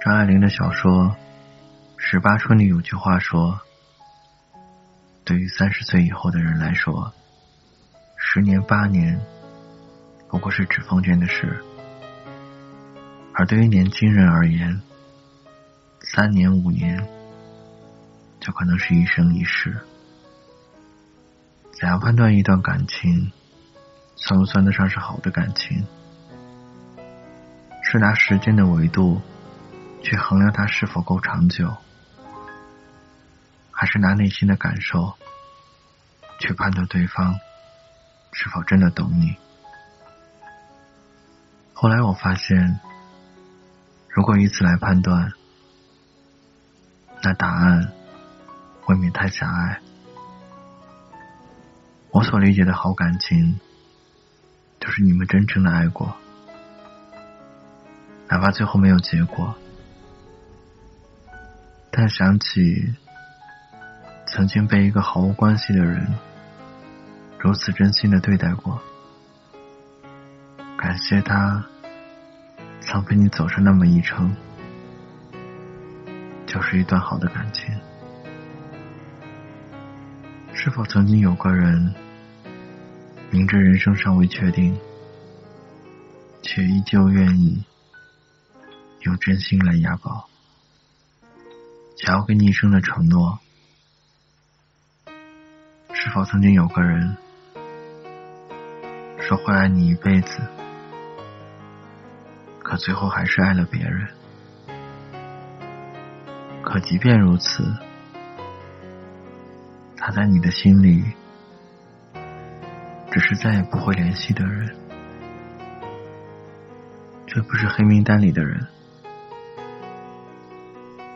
张爱玲的小说《十八春》里有句话说：“对于三十岁以后的人来说，十年八年不过是指缝间的事；而对于年轻人而言，三年五年就可能是一生一世。”怎样判断一段感情算不算得上是好的感情？是拿时间的维度？去衡量它是否够长久，还是拿内心的感受去判断对方是否真的懂你？后来我发现，如果以此来判断，那答案未免太狭隘。我所理解的好感情，就是你们真诚的爱过，哪怕最后没有结果。但想起曾经被一个毫无关系的人如此真心的对待过，感谢他曾陪你走上那么一程，就是一段好的感情。是否曾经有个人明知人生尚未确定，却依旧愿意用真心来押宝？想要给你一生的承诺，是否曾经有个人说会爱你一辈子，可最后还是爱了别人？可即便如此，他在你的心里只是再也不会联系的人，这不是黑名单里的人。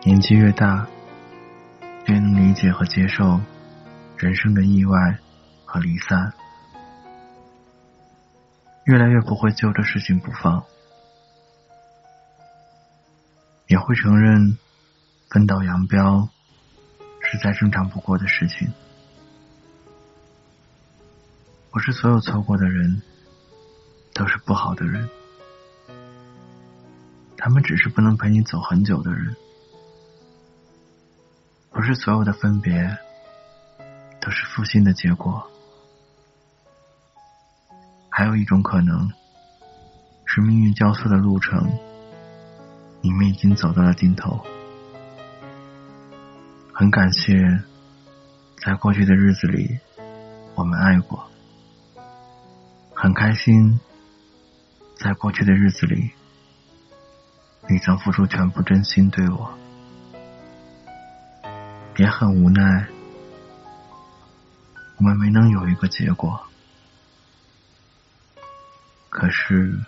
年纪越大，越能理解和接受人生的意外和离散，越来越不会揪着事情不放，也会承认分道扬镳是再正常不过的事情。不是所有错过的人都是不好的人，他们只是不能陪你走很久的人。不是所有的分别都是负心的结果，还有一种可能是命运交错的路程，你们已经走到了尽头。很感谢，在过去的日子里我们爱过，很开心，在过去的日子里你曾付出全部真心对我。也很无奈，我们没能有一个结果。可是，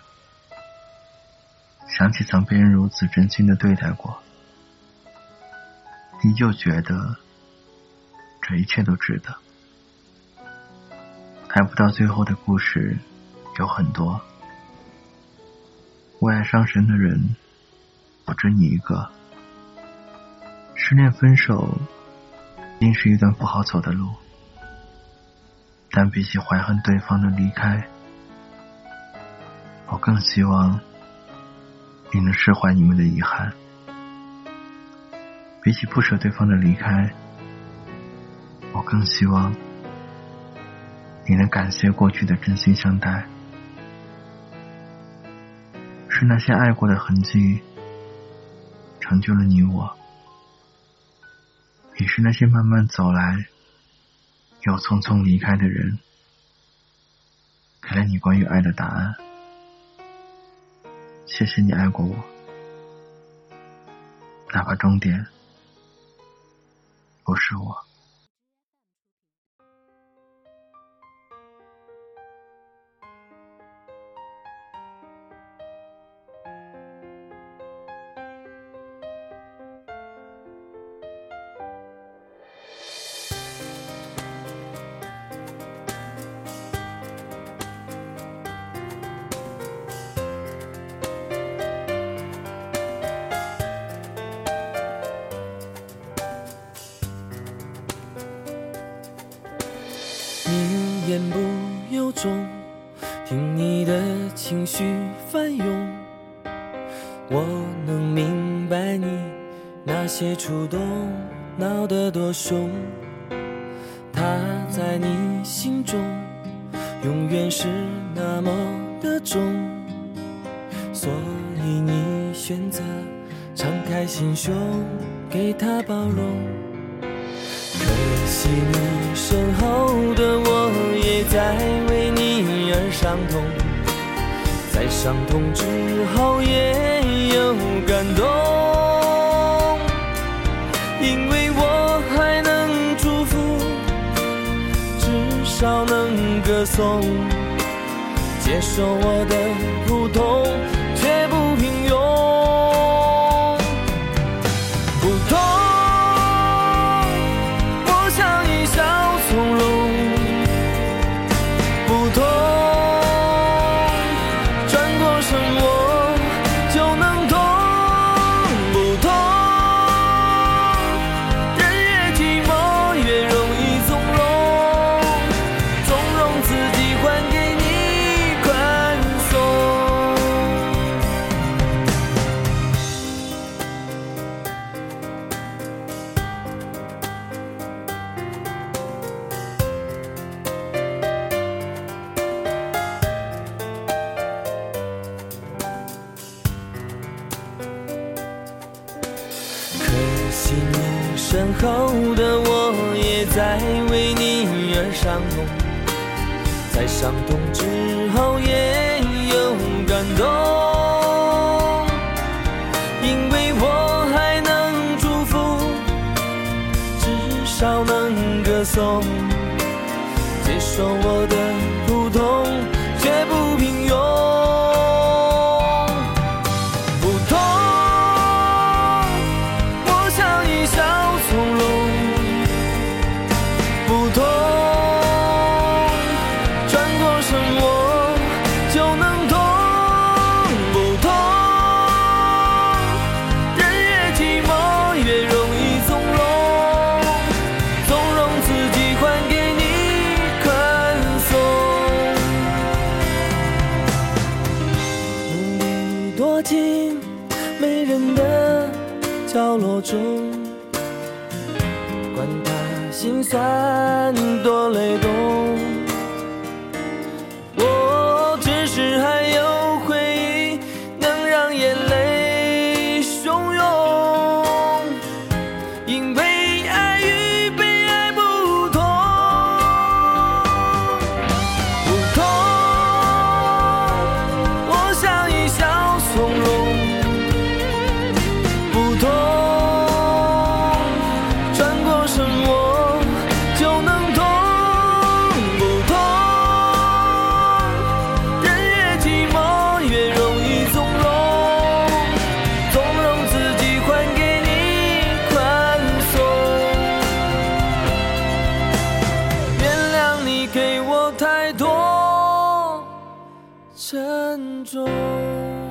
想起曾被人如此真心的对待过，依旧觉得这一切都值得。还不到最后的故事有很多，为爱伤神的人不止你一个，失恋分手。定是一段不好走的路，但比起怀恨对方的离开，我更希望你能释怀你们的遗憾。比起不舍对方的离开，我更希望你能感谢过去的真心相待。是那些爱过的痕迹，成就了你我。也是那些慢慢走来，又匆匆离开的人，给了你关于爱的答案。谢谢你爱过我，哪怕终点不是我。言不由衷，听你的情绪翻涌，我能明。白你那些触动，闹得多凶。他在你心中永远是那么的重，所以你选择敞开心胸，给他包容。可惜你身后的伤痛，在伤痛之后也有感动，因为我还能祝福，至少能歌颂，接受我的普通，身后的我也在为你而伤痛，在伤痛之后也有感动，因为我还能祝福，至少能歌颂，接受我的普通，躲进没人的角落中，管他心酸多累动。沉重。